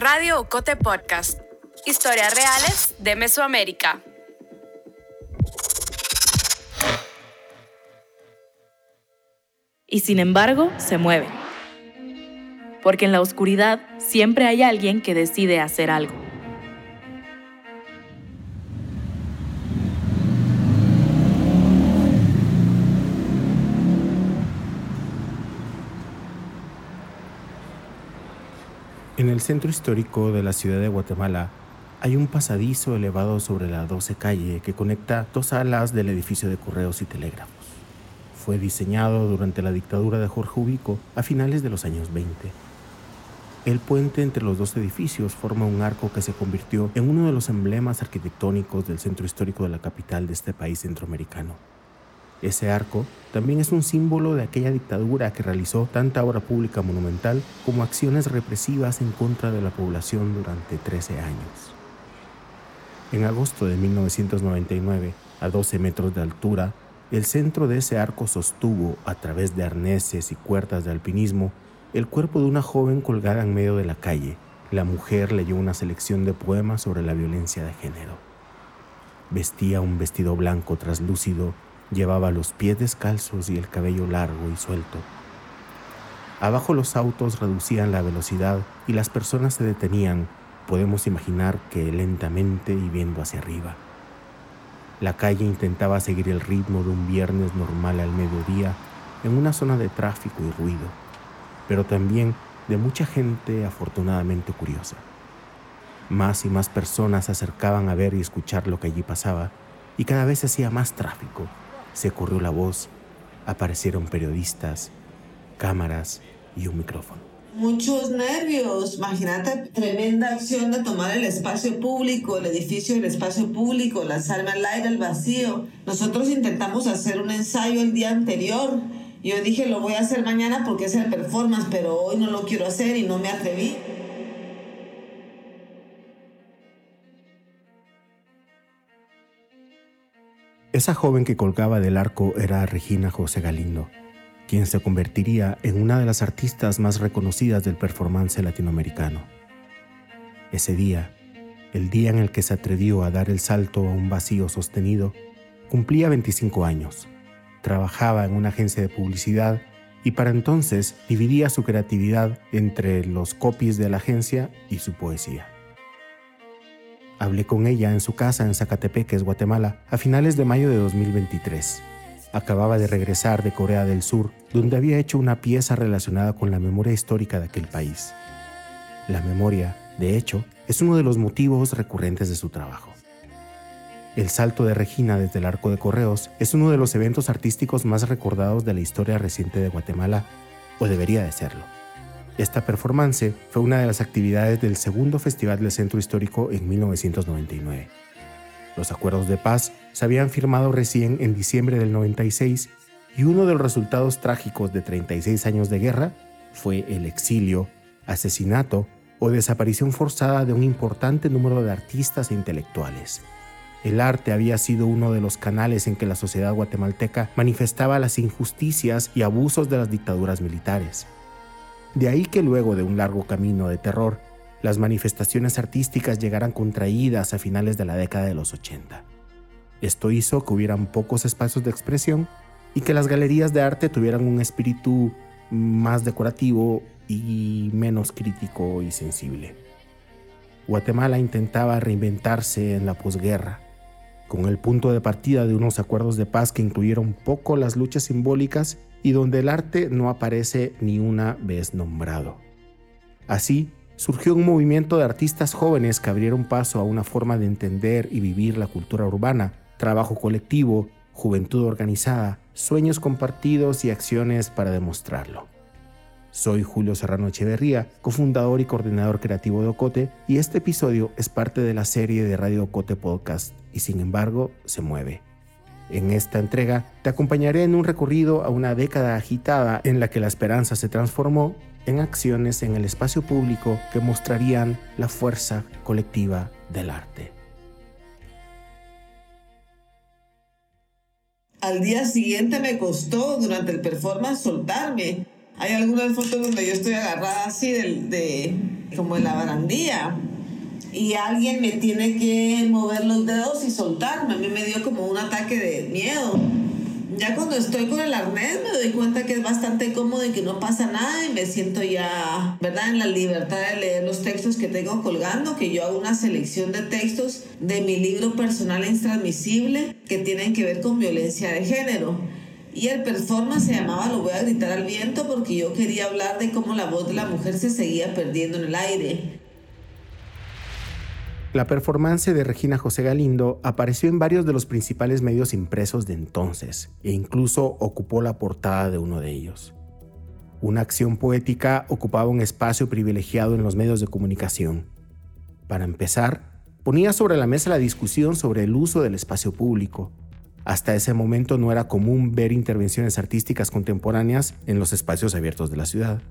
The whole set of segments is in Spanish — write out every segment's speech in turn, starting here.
Radio Ocote Podcast. Historias reales de Mesoamérica. Y sin embargo, se mueve. Porque en la oscuridad siempre hay alguien que decide hacer algo. El centro histórico de la ciudad de Guatemala hay un pasadizo elevado sobre la 12 calle que conecta dos alas del edificio de correos y telégrafos. Fue diseñado durante la dictadura de Jorge Ubico a finales de los años 20. El puente entre los dos edificios forma un arco que se convirtió en uno de los emblemas arquitectónicos del centro histórico de la capital de este país centroamericano. Ese arco también es un símbolo de aquella dictadura que realizó tanta obra pública monumental como acciones represivas en contra de la población durante 13 años. En agosto de 1999, a 12 metros de altura, el centro de ese arco sostuvo, a través de arneses y cuerdas de alpinismo, el cuerpo de una joven colgada en medio de la calle. La mujer leyó una selección de poemas sobre la violencia de género. Vestía un vestido blanco traslúcido Llevaba los pies descalzos y el cabello largo y suelto. Abajo los autos reducían la velocidad y las personas se detenían, podemos imaginar que lentamente y viendo hacia arriba. La calle intentaba seguir el ritmo de un viernes normal al mediodía en una zona de tráfico y ruido, pero también de mucha gente afortunadamente curiosa. Más y más personas se acercaban a ver y escuchar lo que allí pasaba, y cada vez hacía más tráfico, se corrió la voz, aparecieron periodistas, cámaras y un micrófono. Muchos nervios, imagínate tremenda acción de tomar el espacio público, el edificio del espacio público, lanzarme al aire, al vacío. Nosotros intentamos hacer un ensayo el día anterior. Yo dije, lo voy a hacer mañana porque es el performance, pero hoy no lo quiero hacer y no me atreví. Esa joven que colgaba del arco era Regina José Galindo, quien se convertiría en una de las artistas más reconocidas del performance latinoamericano. Ese día, el día en el que se atrevió a dar el salto a un vacío sostenido, cumplía 25 años. Trabajaba en una agencia de publicidad y para entonces dividía su creatividad entre los copies de la agencia y su poesía. Hablé con ella en su casa en Zacatepeques, Guatemala, a finales de mayo de 2023. Acababa de regresar de Corea del Sur, donde había hecho una pieza relacionada con la memoria histórica de aquel país. La memoria, de hecho, es uno de los motivos recurrentes de su trabajo. El salto de Regina desde el Arco de Correos es uno de los eventos artísticos más recordados de la historia reciente de Guatemala, o debería de serlo. Esta performance fue una de las actividades del segundo Festival del Centro Histórico en 1999. Los acuerdos de paz se habían firmado recién en diciembre del 96 y uno de los resultados trágicos de 36 años de guerra fue el exilio, asesinato o desaparición forzada de un importante número de artistas e intelectuales. El arte había sido uno de los canales en que la sociedad guatemalteca manifestaba las injusticias y abusos de las dictaduras militares. De ahí que luego de un largo camino de terror, las manifestaciones artísticas llegaran contraídas a finales de la década de los 80. Esto hizo que hubieran pocos espacios de expresión y que las galerías de arte tuvieran un espíritu más decorativo y menos crítico y sensible. Guatemala intentaba reinventarse en la posguerra, con el punto de partida de unos acuerdos de paz que incluyeron poco las luchas simbólicas y donde el arte no aparece ni una vez nombrado. Así, surgió un movimiento de artistas jóvenes que abrieron paso a una forma de entender y vivir la cultura urbana, trabajo colectivo, juventud organizada, sueños compartidos y acciones para demostrarlo. Soy Julio Serrano Echeverría, cofundador y coordinador creativo de Ocote, y este episodio es parte de la serie de Radio Ocote Podcast, y sin embargo se mueve. En esta entrega te acompañaré en un recorrido a una década agitada en la que la esperanza se transformó en acciones en el espacio público que mostrarían la fuerza colectiva del arte. Al día siguiente me costó durante el performance soltarme, Hay algunas fotos donde yo estoy agarrada así de, de como en la barandilla y alguien me tiene que mover los dedos y soltarme. A mí me dio como un ataque de miedo. Ya cuando estoy con el arnés me doy cuenta que es bastante cómodo y que no pasa nada y me siento ya, ¿verdad? En la libertad de leer los textos que tengo colgando, que yo hago una selección de textos de mi libro personal intransmisible que tienen que ver con violencia de género. Y el performance se llamaba Lo voy a gritar al viento porque yo quería hablar de cómo la voz de la mujer se seguía perdiendo en el aire. La performance de Regina José Galindo apareció en varios de los principales medios impresos de entonces e incluso ocupó la portada de uno de ellos. Una acción poética ocupaba un espacio privilegiado en los medios de comunicación. Para empezar, ponía sobre la mesa la discusión sobre el uso del espacio público. Hasta ese momento no era común ver intervenciones artísticas contemporáneas en los espacios abiertos de la ciudad.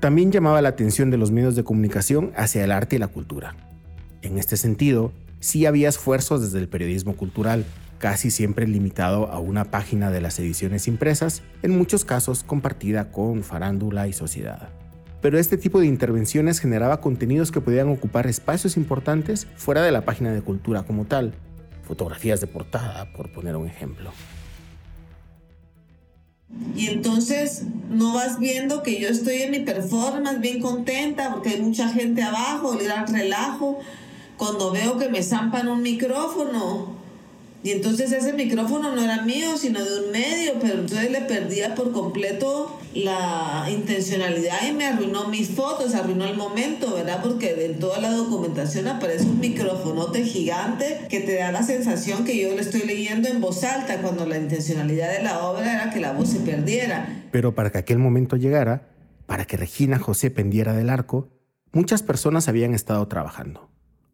También llamaba la atención de los medios de comunicación hacia el arte y la cultura. En este sentido, sí había esfuerzos desde el periodismo cultural, casi siempre limitado a una página de las ediciones impresas, en muchos casos compartida con farándula y sociedad. Pero este tipo de intervenciones generaba contenidos que podían ocupar espacios importantes fuera de la página de cultura como tal, fotografías de portada, por poner un ejemplo. Y entonces no vas viendo que yo estoy en mi performance bien contenta porque hay mucha gente abajo, el gran relajo, cuando veo que me zampan un micrófono. Y entonces ese micrófono no era mío, sino de un medio, pero entonces le perdía por completo la intencionalidad y me arruinó mis fotos, arruinó el momento, ¿verdad? Porque en toda la documentación aparece un micrófonote gigante que te da la sensación que yo lo estoy leyendo en voz alta, cuando la intencionalidad de la obra era que la voz se perdiera. Pero para que aquel momento llegara, para que Regina José pendiera del arco, muchas personas habían estado trabajando.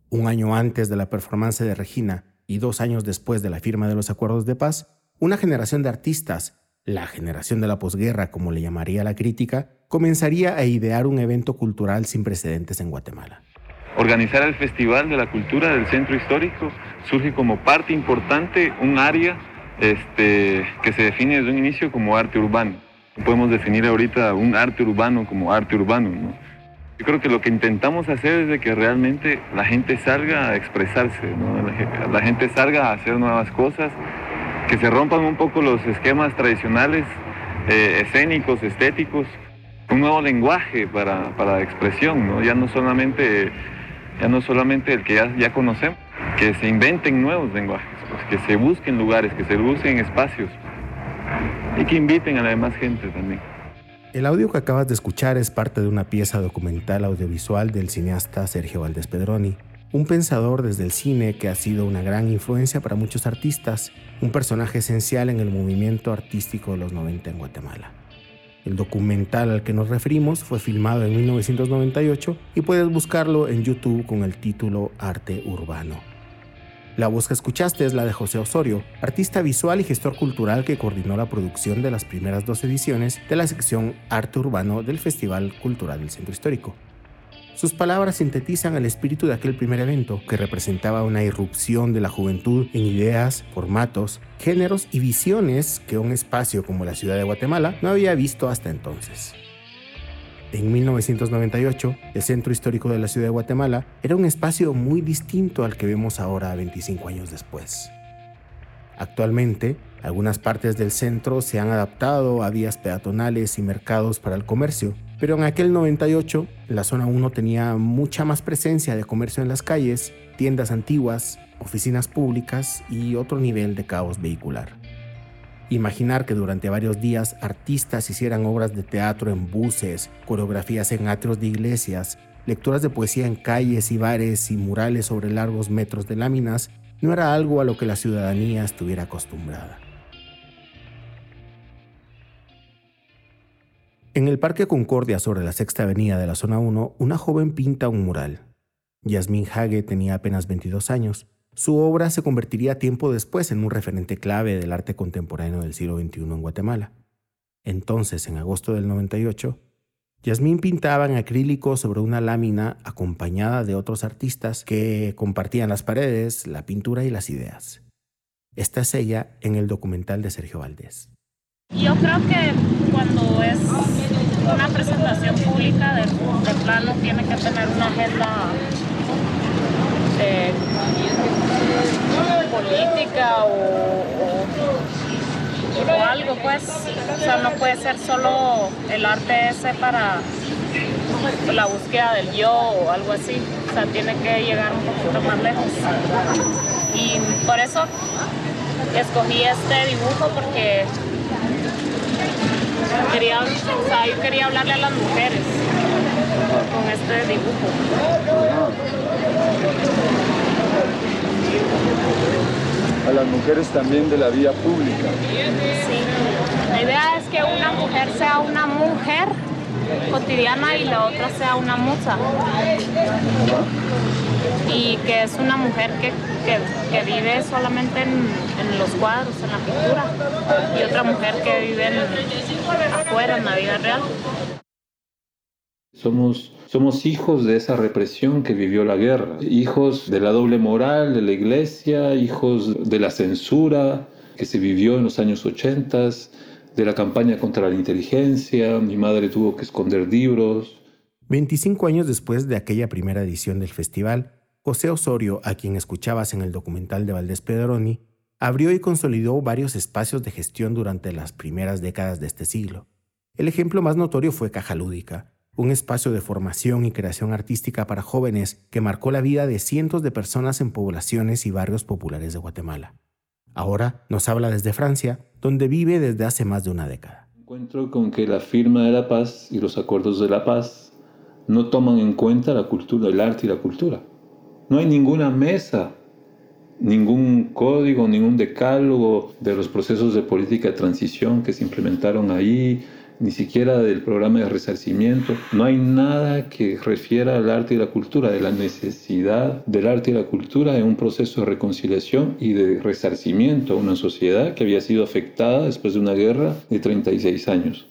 Un año antes de la performance de Regina y dos años después de la firma de los acuerdos de paz, una generación de artistas, la generación de la posguerra como le llamaría la crítica, comenzaría a idear un evento cultural sin precedentes en Guatemala. Organizar el Festival de la Cultura del Centro Histórico surge como parte importante un área este, que se define desde un inicio como arte urbano. Podemos definir ahorita un arte urbano como arte urbano, ¿no? Yo creo que lo que intentamos hacer es que realmente la gente salga a expresarse, la, gente salga a hacer nuevas cosas, que se rompan un poco los esquemas tradicionales, eh, escénicos, estéticos, un nuevo lenguaje para, para expresión, ¿no? ya, no solamente, ya no solamente el que ya, ya conocemos, que se inventen nuevos lenguajes, pues, que se busquen lugares, que se busquen espacios y que inviten a la demás gente también. El audio que acabas de escuchar es parte de una pieza documental audiovisual del cineasta Sergio Valdés Pedroni, un pensador desde el cine que ha sido una gran influencia para muchos artistas, un personaje esencial en el movimiento artístico de los 90 en Guatemala. El documental al que nos referimos fue filmado en 1998 y puedes buscarlo en YouTube con el título Arte Urbano. La voz que escuchaste es la de José Osorio, artista visual y gestor cultural que coordinó la producción de las primeras dos ediciones de la sección Arte Urbano del Festival Cultural del Centro Histórico. Sus palabras sintetizan el espíritu de aquel primer evento, que representaba una irrupción de la juventud en ideas, formatos, géneros y visiones que un espacio como la ciudad de Guatemala no había visto hasta entonces. En 1998, el centro histórico de la ciudad de Guatemala era un espacio muy distinto al que vemos ahora 25 años después. Actualmente, algunas partes del centro se han adaptado a vías peatonales y mercados para el comercio, pero en aquel 98 la zona 1 tenía mucha más presencia de comercio en las calles, tiendas antiguas, oficinas públicas y otro nivel de caos vehicular. Imaginar que durante varios días artistas hicieran obras de teatro en buses, coreografías en atrios de iglesias, lecturas de poesía en calles y bares y murales sobre largos metros de láminas no era algo a lo que la ciudadanía estuviera acostumbrada. En el Parque Concordia sobre la Sexta Avenida de la Zona 1, una joven pinta un mural. Yasmín Hage tenía apenas 22 años su obra se convertiría tiempo después en un referente clave del arte contemporáneo del siglo XXI en Guatemala. Entonces, en agosto del 98, Yasmín pintaba en acrílico sobre una lámina acompañada de otros artistas que compartían las paredes, la pintura y las ideas. Esta es ella en el documental de Sergio Valdés. Yo creo que cuando es una presentación pública de, plano tiene que tener una agenda eh, política o, algo, pues. O sea, no puede ser solo el arte ese para la búsqueda del yo o algo así. O sea, tiene que llegar un poquito más lejos. Y por eso escogí este dibujo porque quería, o sea, yo quería hablarle a las mujeres con este dibujo. A las mujeres también de la vía pública. Sí. La idea es que una mujer sea una mujer cotidiana y la otra sea una musa. Y que es una mujer que, vive solamente en, los cuadros, en la pintura, y otra mujer que vive afuera, en la vida real. Somos, somos hijos de esa represión que vivió la guerra, hijos de la doble moral de la iglesia, hijos de la censura que se vivió en los años 80, de la campaña contra la inteligencia, mi madre tuvo que esconder libros. 25 años después de aquella primera edición del festival, José Osorio, a quien escuchabas en el documental de Valdés Pedroni, abrió y consolidó varios espacios de gestión durante las primeras décadas de este siglo. El ejemplo más notorio fue Caja Lúdica, un espacio de formación y creación artística para jóvenes que marcó la vida de cientos de personas en poblaciones y barrios populares de Guatemala. Ahora nos habla desde Francia, donde vive desde hace más de una década. Encuentro con que la firma de la paz y los acuerdos de la paz no toman en cuenta la cultura, el arte y la cultura. No hay ninguna mesa, ningún código, ningún decálogo de los procesos de política de transición que se implementaron ahí, ni siquiera del programa de resarcimiento. No hay nada que refiera al arte y la cultura, de la necesidad del arte y la cultura en un proceso de reconciliación y de resarcimiento a una sociedad que había sido afectada después de una guerra de 36 años.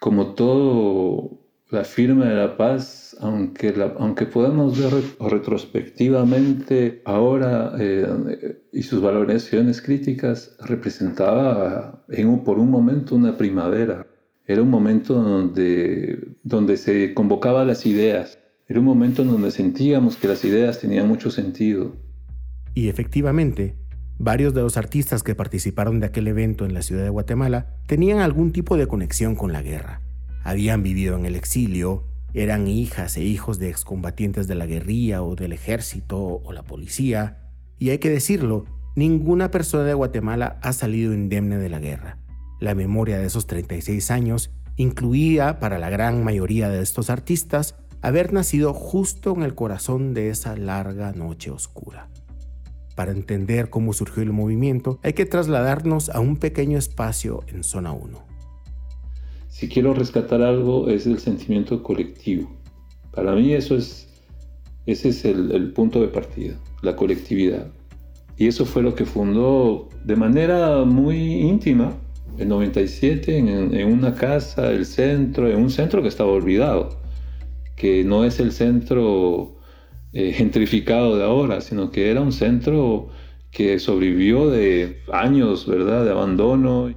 Como todo la firma de la paz, aunque, aunque podamos ver retrospectivamente ahora eh, y sus valoraciones críticas, representaba en por un momento una primavera era un momento donde, donde se convocaba las ideas. Era un momento en donde sentíamos que las ideas tenían mucho sentido. Y efectivamente, varios de los artistas que participaron de aquel evento en la ciudad de Guatemala tenían algún tipo de conexión con la guerra. Habían vivido en el exilio, eran hijas e hijos de excombatientes de la guerrilla o del ejército o la policía, y hay que decirlo, ninguna persona de Guatemala ha salido indemne de la guerra. La memoria de esos 36 años incluía para la gran mayoría de estos artistas haber nacido justo en el corazón de esa larga noche oscura. Para entender cómo surgió el movimiento, hay que trasladarnos a un pequeño espacio en zona 1. Si quiero rescatar algo es el sentimiento colectivo. Para mí eso es, ese es el, el punto de partida, la colectividad. Y eso fue lo que fundó de manera muy íntima en 97 en, una casa del centro, en un centro que estaba olvidado, que no es el centro eh, gentrificado de ahora, sino que era un centro que sobrevivió de años, ¿verdad?, de abandono.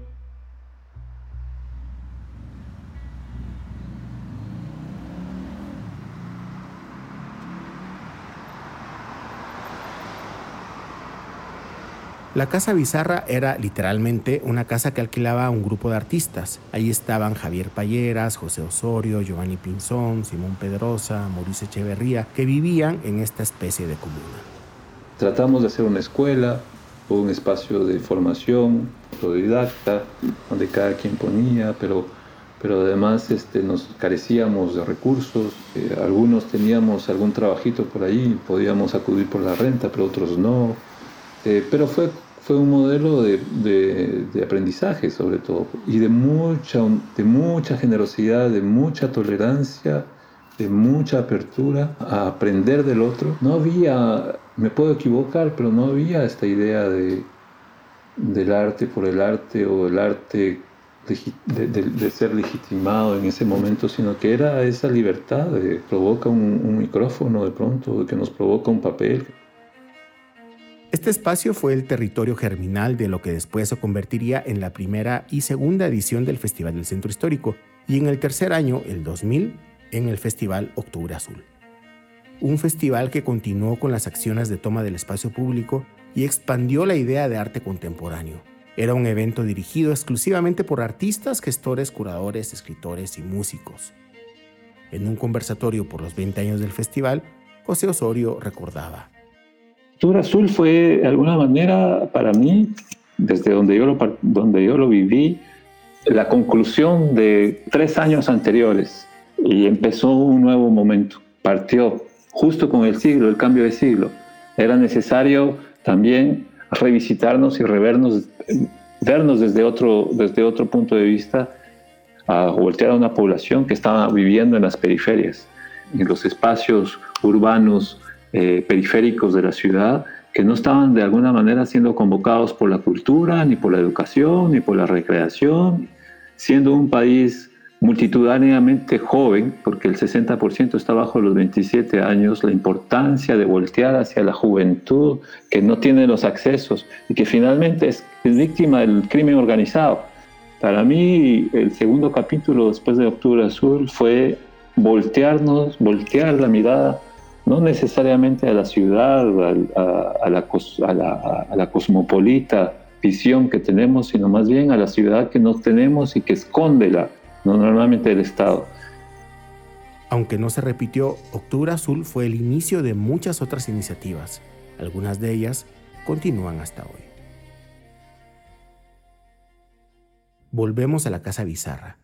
La Casa Bizarra era literalmente una casa que alquilaba a un grupo de artistas. Ahí estaban Javier Payeras, José Osorio, Giovanni Pinzón, Simón Pedrosa, Mauricio Echeverría, que vivían en esta especie de comuna. Tratamos de hacer una escuela un espacio de formación autodidacta, donde cada quien ponía, pero, pero además este, nos carecíamos de recursos. Eh, algunos teníamos algún trabajito por ahí, podíamos acudir por la renta, pero otros no. Eh, pero fue fue un modelo de, aprendizaje sobre todo y de mucha, generosidad, de mucha tolerancia, de mucha apertura a aprender del otro. No había, me puedo equivocar, pero no había esta idea de, del arte por el arte o el arte de, de, ser legitimado en ese momento, sino que era esa libertad de provoca un, un micrófono de pronto, que nos provoca un papel. Este espacio fue el territorio germinal de lo que después se convertiría en la primera y segunda edición del Festival del Centro Histórico, y en el tercer año, el 2000, en el Festival Octubre Azul. Un festival que continuó con las acciones de toma del espacio público y expandió la idea de arte contemporáneo. Era un evento dirigido exclusivamente por artistas, gestores, curadores, escritores y músicos. En un conversatorio por los 20 años del festival, José Osorio recordaba. Octubre Azul fue de alguna manera para mí, desde donde yo lo, donde yo lo viví, la conclusión de tres años anteriores y empezó un nuevo momento. Partió justo con el siglo, el cambio de siglo. Era necesario también revisitarnos y revernos, vernos desde otro, desde otro punto de vista, a voltear a una población que estaba viviendo en las periferias, en los espacios urbanos eh, periféricos de la ciudad, que no estaban de alguna manera siendo convocados por la cultura, ni por la educación, ni por la recreación, siendo un país multitudinariamente joven, porque el 60% está bajo los 27 años, la importancia de voltear hacia la juventud que no tiene los accesos y que finalmente es, víctima del crimen organizado. Para mí, el segundo capítulo después de Octubre Azul fue voltearnos, voltear la mirada, no necesariamente a la ciudad, a, la, a la cosmopolita visión que tenemos, sino más bien a la ciudad que no tenemos y que esconde la, no normalmente el Estado. Aunque no se repitió, Octubre Azul fue el inicio de muchas otras iniciativas. Algunas de ellas continúan hasta hoy. Volvemos a la Casa Bizarra.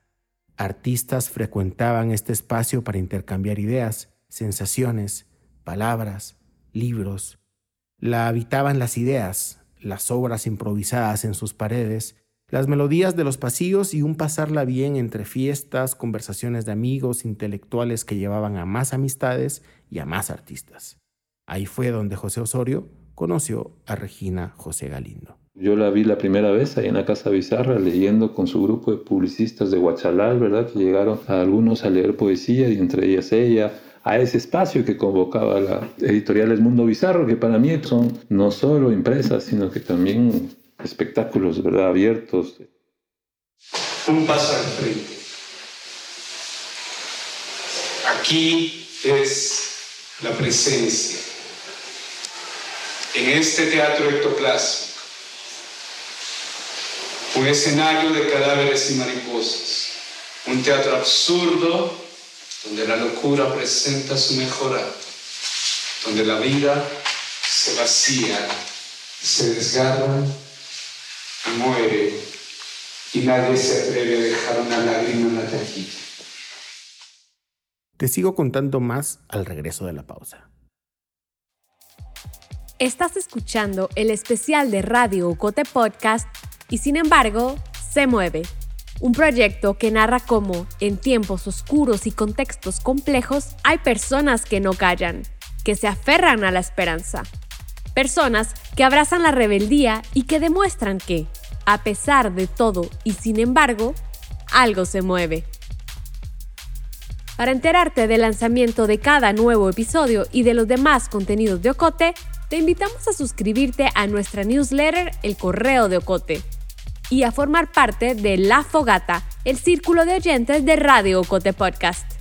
Artistas frecuentaban este espacio para intercambiar ideas, sensaciones, palabras, libros. La habitaban las ideas, las obras improvisadas en sus paredes las melodías de los pasillos y un pasarla bien entre fiestas, conversaciones de amigos, intelectuales que llevaban a más amistades y a más artistas. Ahí fue donde José Osorio conoció a Regina José Galindo. Yo la vi la primera vez ahí en la Casa Bizarra leyendo con su grupo de publicistas de Huachalal, ¿verdad? Que llegaron a algunos a leer poesía y entre ellas ella, a ese espacio que convocaba la editorial Mundo Bizarro, que para mí son no solo empresas, sino que también espectáculos ¿verdad? abiertos. Un paso al frente. Aquí es la presencia. En este teatro ectoplásico, un escenario de cadáveres y mariposas, un teatro absurdo donde la locura presenta su mejor acto, donde la vida se vacía, se desgarra muere y nadie se atreve a dejar una lágrima en la taquilla. Te sigo contando más al regreso de la pausa. Estás escuchando el especial de Radio Ocote Podcast y sin embargo, se mueve. Un proyecto que narra cómo, en tiempos oscuros y contextos complejos, hay personas que no callan, que se aferran a la esperanza Personas que abrazan la rebeldía y que demuestran que, a pesar de todo y sin embargo, algo se mueve. Para enterarte del lanzamiento de cada nuevo episodio y de los demás contenidos de Ocote, te invitamos a suscribirte a nuestra newsletter El Correo de Ocote y a formar parte de La Fogata, el círculo de oyentes de Radio Ocote Podcast.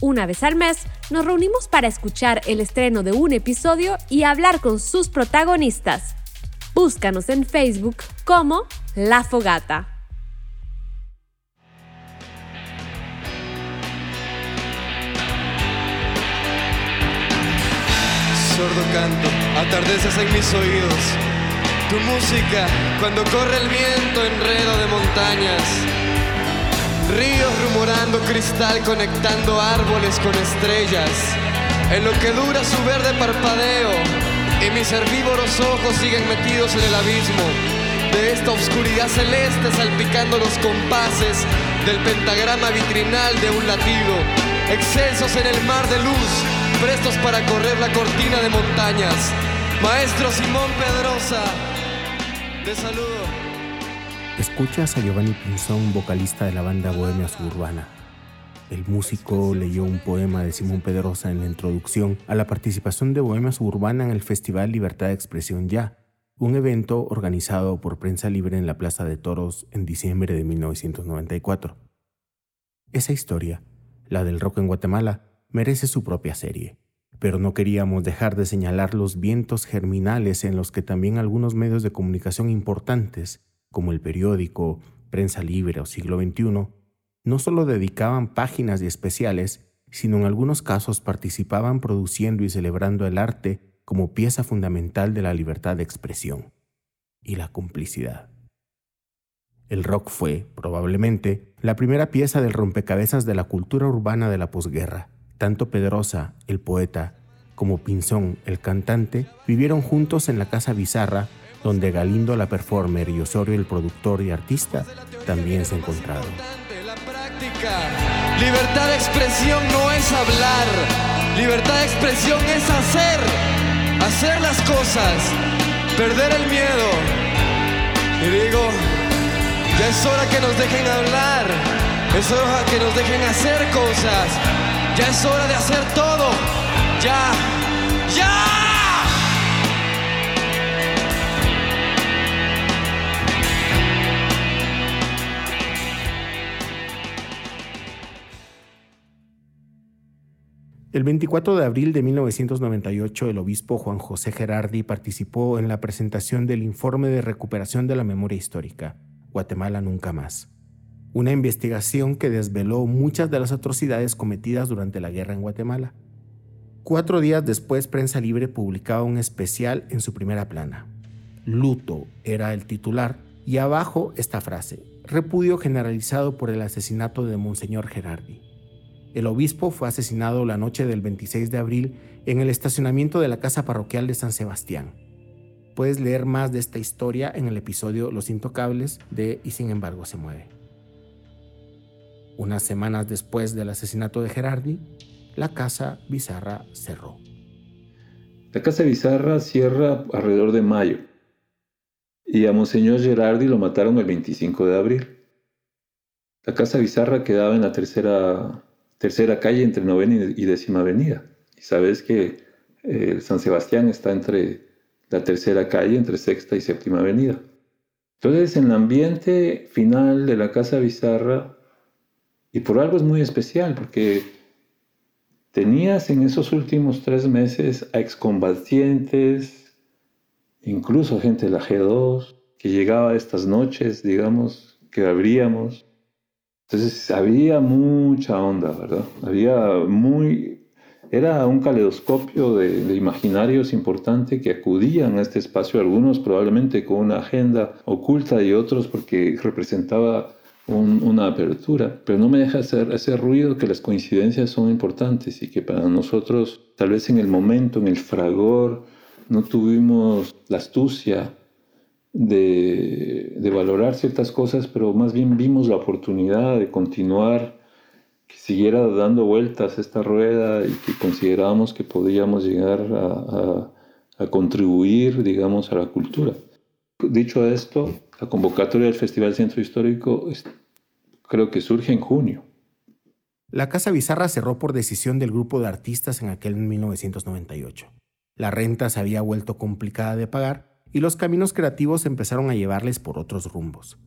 Una vez al mes nos reunimos para escuchar el estreno de un episodio y hablar con sus protagonistas. Búscanos en Facebook como La Fogata. Sordo canto, atardeces en mis oídos. Tu música, cuando corre el viento, enredo de montañas Ríos rumorando cristal conectando árboles con estrellas. En lo que dura su verde parpadeo y mis herbívoros ojos siguen metidos en el abismo de esta oscuridad celeste salpicando los compases del pentagrama vitrinal de un latido, excelsos en el mar de luz, prestos para correr la cortina de montañas. Maestro Simón Pedrosa, te saludo. Escuchas a Giovanni Pinzón, vocalista de la banda Bohemia Suburbana. El músico leyó un poema de Simón Pedrosa en la introducción a la participación de Bohemia Suburbana en el Festival Libertad de Expresión Ya, un evento organizado por Prensa Libre en la Plaza de Toros en diciembre de 1994. Esa historia, la del rock en Guatemala, merece su propia serie, pero no queríamos dejar de señalar los vientos germinales en los que también algunos medios de comunicación importantes, como el periódico, Prensa Libre o Siglo XXI, no solo dedicaban páginas y especiales, sino en algunos casos participaban produciendo y celebrando el arte como pieza fundamental de la libertad de expresión y la complicidad. El rock fue, probablemente, la primera pieza del rompecabezas de la cultura urbana de la posguerra. Tanto Pedrosa, el poeta, como Pinzón, el cantante, vivieron juntos en la Casa Bizarra, donde Galindo, la performer, y Osorio, el productor y artista, también se encontraron. Libertad de expresión no es hablar, libertad de expresión es hacer, hacer las cosas, perder el miedo. Y digo, ya es hora que nos dejen hablar, es hora que nos dejen hacer cosas, ya es hora de hacer todo, ya, ya. El 24 de abril de 1998, el obispo Juan José Gerardi participó en la presentación del Informe de Recuperación de la Memoria Histórica, Guatemala Nunca Más, una investigación que desveló muchas de las atrocidades cometidas durante la guerra en Guatemala. Cuatro días después, Prensa Libre publicaba un especial en su primera plana. Luto era el titular y abajo esta frase, repudio generalizado por el asesinato de Monseñor Gerardi. El obispo fue asesinado la noche del 26 de abril en el estacionamiento de la casa parroquial de San Sebastián. Puedes leer más de esta historia en el episodio Los Intocables de Y sin embargo se mueve. Unas semanas después del asesinato de Gerardi, la casa Bizarra cerró. La casa Bizarra cierra alrededor de mayo y a Monseñor Gerardi lo mataron el 25 de abril. La casa Bizarra quedaba en la tercera tercera calle entre novena y décima avenida. Y sabes que eh, San Sebastián está entre la tercera calle, entre sexta y séptima avenida. Entonces, en el ambiente final de la Casa Bizarra, y por algo es muy especial, porque tenías en esos últimos tres meses a excombatientes, incluso gente de la G2, que llegaba estas noches, digamos, que abríamos, entonces había mucha onda, ¿verdad? Había muy... Era un caleidoscopio de, imaginarios importante que acudían a este espacio, algunos probablemente con una agenda oculta y otros porque representaba una apertura, pero no me deja hacer ese ruido que las coincidencias son importantes y que para nosotros, tal vez en el momento, en el fragor, no tuvimos la astucia de, valorar ciertas cosas, pero más bien vimos la oportunidad de continuar, que siguiera dando vueltas esta rueda y que considerábamos que podíamos llegar a, contribuir, digamos, a la cultura. Dicho esto, la convocatoria del Festival Centro Histórico creo que surge en junio. La Casa Bizarra cerró por decisión del grupo de artistas en aquel 1998. La renta se había vuelto complicada de pagar y los caminos creativos empezaron a llevarles por otros rumbos.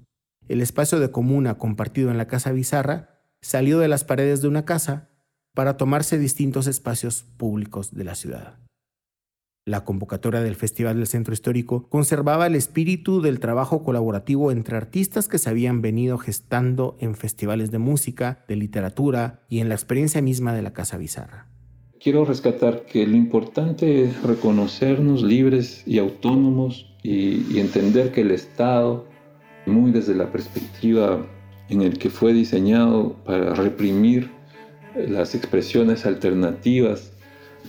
El espacio de comuna compartido en la Casa Bizarra salió de las paredes de una casa para tomarse distintos espacios públicos de la ciudad. La convocatoria del Festival del Centro Histórico conservaba el espíritu del trabajo colaborativo entre artistas que se habían venido gestando en festivales de música, de literatura y en la experiencia misma de la Casa Bizarra. Quiero rescatar que lo importante es reconocernos libres y autónomos y, entender que el Estado, muy desde la perspectiva en el que fue diseñado para reprimir las expresiones alternativas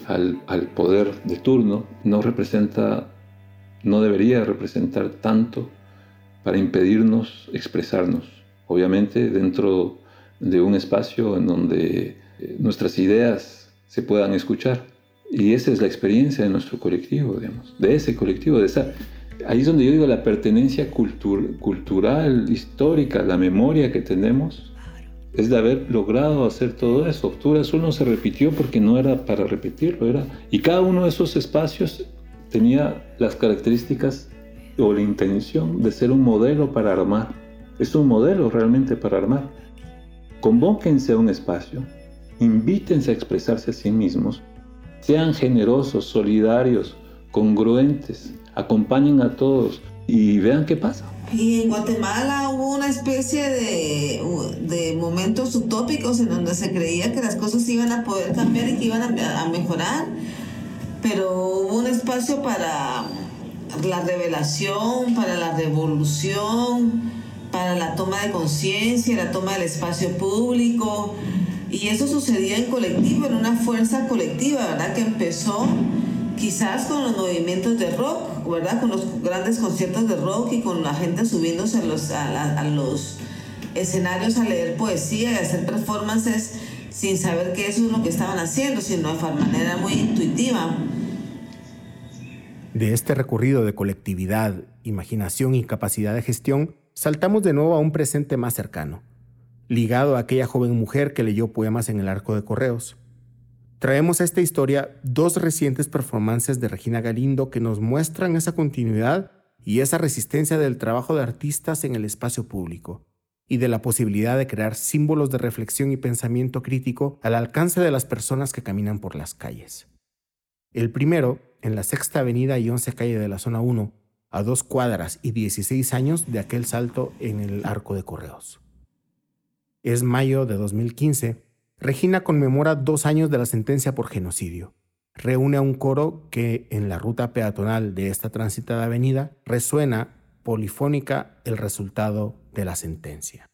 al, poder de turno, no representa, no debería representar tanto para impedirnos expresarnos. Obviamente dentro de un espacio en donde eh, nuestras ideas se puedan escuchar. Y esa es la experiencia de nuestro colectivo, de ese colectivo, de esa... Ahí es donde yo digo la pertenencia cultural, histórica, la memoria que tenemos, es de haber logrado hacer todo eso. Octubre Azul no se repitió porque no era para repetirlo, era... Y cada uno de esos espacios tenía las características o la intención de ser un modelo para armar. Es un modelo realmente para armar. Convóquense a un espacio, invítense a expresarse a sí mismos, sean generosos, solidarios, congruentes, acompañen a todos y vean qué pasa. Y en Guatemala hubo una especie de, de, momentos utópicos en donde se creía que las cosas iban a poder cambiar y que iban a, a mejorar, pero hubo un espacio para la revelación, para la revolución, para la toma de conciencia, la toma del espacio público. Y eso sucedía en colectivo, en una fuerza colectiva, ¿verdad? Que empezó quizás con los movimientos de rock, ¿verdad? Con los grandes conciertos de rock y con la gente subiéndose a los, escenarios a leer poesía y hacer performances sin saber que eso es lo que estaban haciendo, sino de manera muy intuitiva. De este recorrido de colectividad, imaginación y capacidad de gestión, saltamos de nuevo a un presente más cercano, ligado a aquella joven mujer que leyó poemas en el arco de correos. Traemos a esta historia dos recientes performances de Regina Galindo que nos muestran esa continuidad y esa resistencia del trabajo de artistas en el espacio público y de la posibilidad de crear símbolos de reflexión y pensamiento crítico al alcance de las personas que caminan por las calles. El primero, en la Sexta Avenida y Once Calle de la Zona 1, a dos cuadras y 16 años de aquel salto en el arco de correos. Es mayo de 2015 Regina conmemora dos años de la sentencia por genocidio. Reúne a un coro que en la ruta peatonal de esta transitada avenida resuena polifónica el resultado de la sentencia.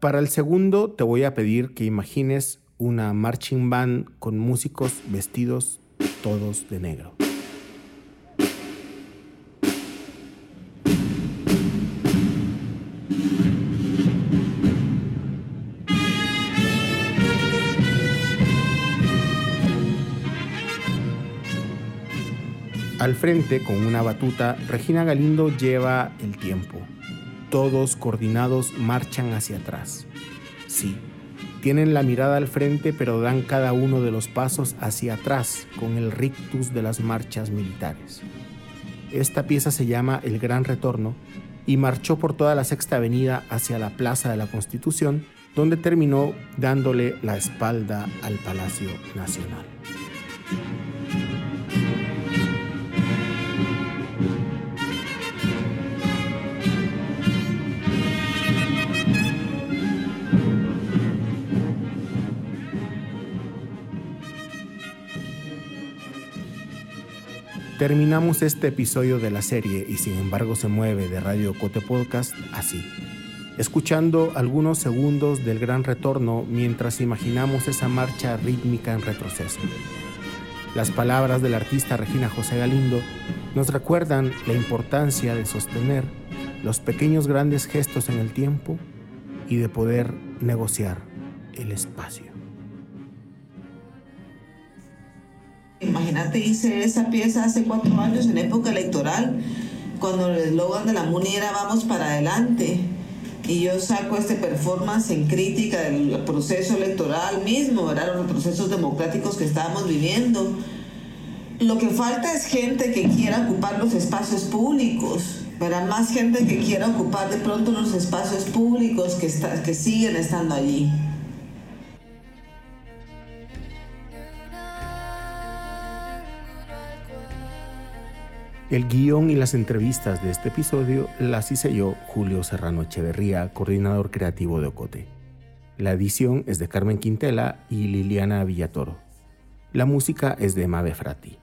Para el segundo te voy a pedir que imagines una marching band con músicos vestidos todos de negro. Al frente, con una batuta, Regina Galindo lleva el tiempo, todos coordinados marchan hacia atrás. Sí, tienen la mirada al frente pero dan cada uno de los pasos hacia atrás con el rictus de las marchas militares. Esta pieza se llama El Gran Retorno y marchó por toda la Sexta Avenida hacia la Plaza de la Constitución, donde terminó dándole la espalda al Palacio Nacional. Terminamos este episodio de la serie y sin embargo se mueve de Radio Cote Podcast así, escuchando algunos segundos del gran retorno mientras imaginamos esa marcha rítmica en retroceso. Las palabras del artista Regina José Galindo nos recuerdan la importancia de sostener los pequeños grandes gestos en el tiempo y de poder negociar el espacio. Imagínate, hice esa pieza hace cuatro años en época electoral, cuando el eslogan de la MUNI era Vamos para adelante. Y yo saco este performance en crítica del proceso electoral mismo, ¿verdad? los procesos democráticos que estábamos viviendo. Lo que falta es gente que quiera ocupar los espacios públicos, ¿verdad? más gente que quiera ocupar de pronto los espacios públicos que, que siguen estando allí. El guion y las entrevistas de este episodio las hice yo, Julio Serrano Echeverría, coordinador creativo de Ocote. La edición es de Carmen Quintela y Liliana Villatoro. La música es de Mabe Frati.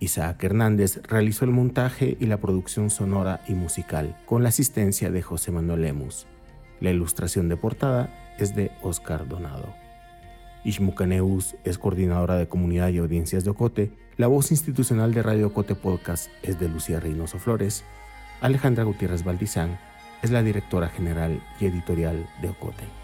Isaac Hernández realizó el montaje y la producción sonora y musical con la asistencia de José Manuel Lemus. La ilustración de portada es de Oscar Donado. Ishmucaneus es coordinadora de comunidad y audiencias de Ocote. La voz institucional de Radio Ocote Podcast es de Lucía Reynoso Flores. Alejandra Gutiérrez Valdizán es la directora general y editorial de Ocote.